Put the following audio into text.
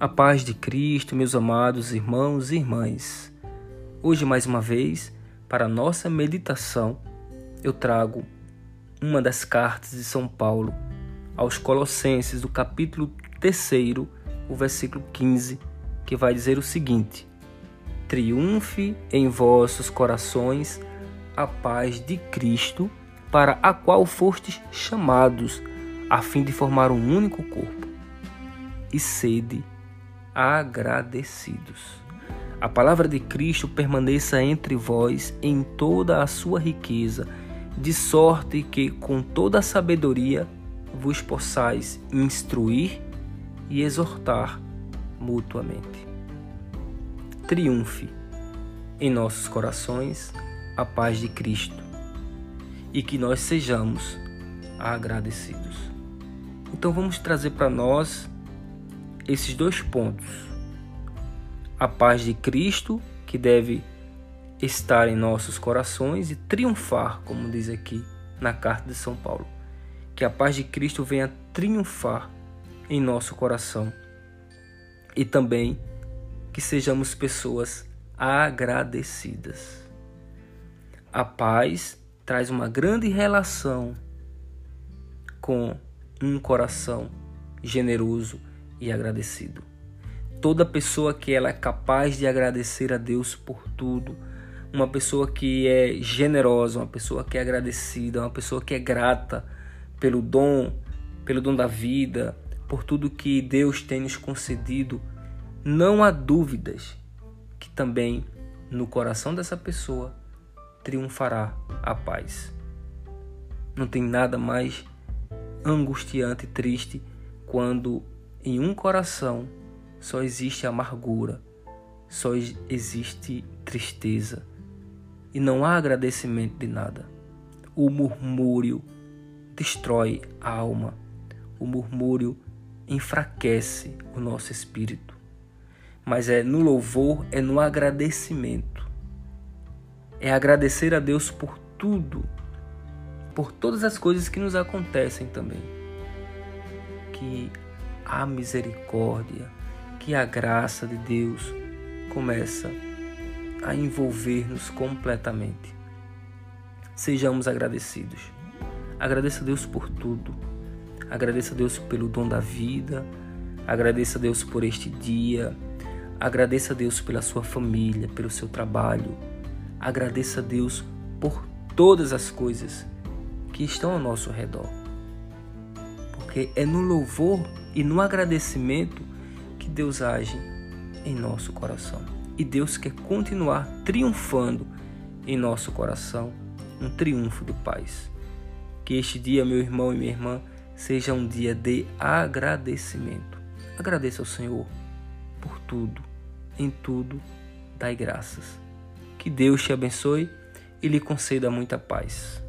A paz de Cristo, meus amados irmãos e irmãs. Hoje, mais uma vez, para nossa meditação, eu trago uma das cartas de São Paulo aos Colossenses, do capítulo 3, o versículo 15, que vai dizer o seguinte: Triunfe em vossos corações a paz de Cristo, para a qual fostes chamados, a fim de formar um único corpo, e sede agradecidos. A palavra de Cristo permaneça entre vós em toda a sua riqueza, de sorte que com toda a sabedoria vos possais instruir e exortar mutuamente. Triunfe em nossos corações a paz de Cristo e que nós sejamos agradecidos. Então vamos trazer para nós esses dois pontos. A paz de Cristo, que deve estar em nossos corações e triunfar, como diz aqui na carta de São Paulo. Que a paz de Cristo venha triunfar em nosso coração e também que sejamos pessoas agradecidas. A paz traz uma grande relação com um coração generoso e agradecido. Toda pessoa que ela é capaz de agradecer a Deus por tudo, uma pessoa que é generosa, uma pessoa que é agradecida, uma pessoa que é grata pelo dom, pelo dom da vida, por tudo que Deus tem nos concedido, não há dúvidas que também no coração dessa pessoa triunfará a paz. Não tem nada mais angustiante e triste quando em um coração só existe amargura, só existe tristeza e não há agradecimento de nada. O murmúrio destrói a alma, o murmúrio enfraquece o nosso espírito. Mas é no louvor, é no agradecimento. É agradecer a Deus por tudo, por todas as coisas que nos acontecem também. Que a misericórdia, que a graça de Deus começa a envolver-nos completamente. Sejamos agradecidos. Agradeça a Deus por tudo. Agradeça a Deus pelo dom da vida. Agradeça a Deus por este dia. Agradeça a Deus pela sua família, pelo seu trabalho. Agradeça a Deus por todas as coisas que estão ao nosso redor. Porque é no louvor e no agradecimento que Deus age em nosso coração. E Deus quer continuar triunfando em nosso coração, um triunfo de paz. Que este dia, meu irmão e minha irmã, seja um dia de agradecimento. Agradeça ao Senhor por tudo, em tudo, dai graças. Que Deus te abençoe e lhe conceda muita paz.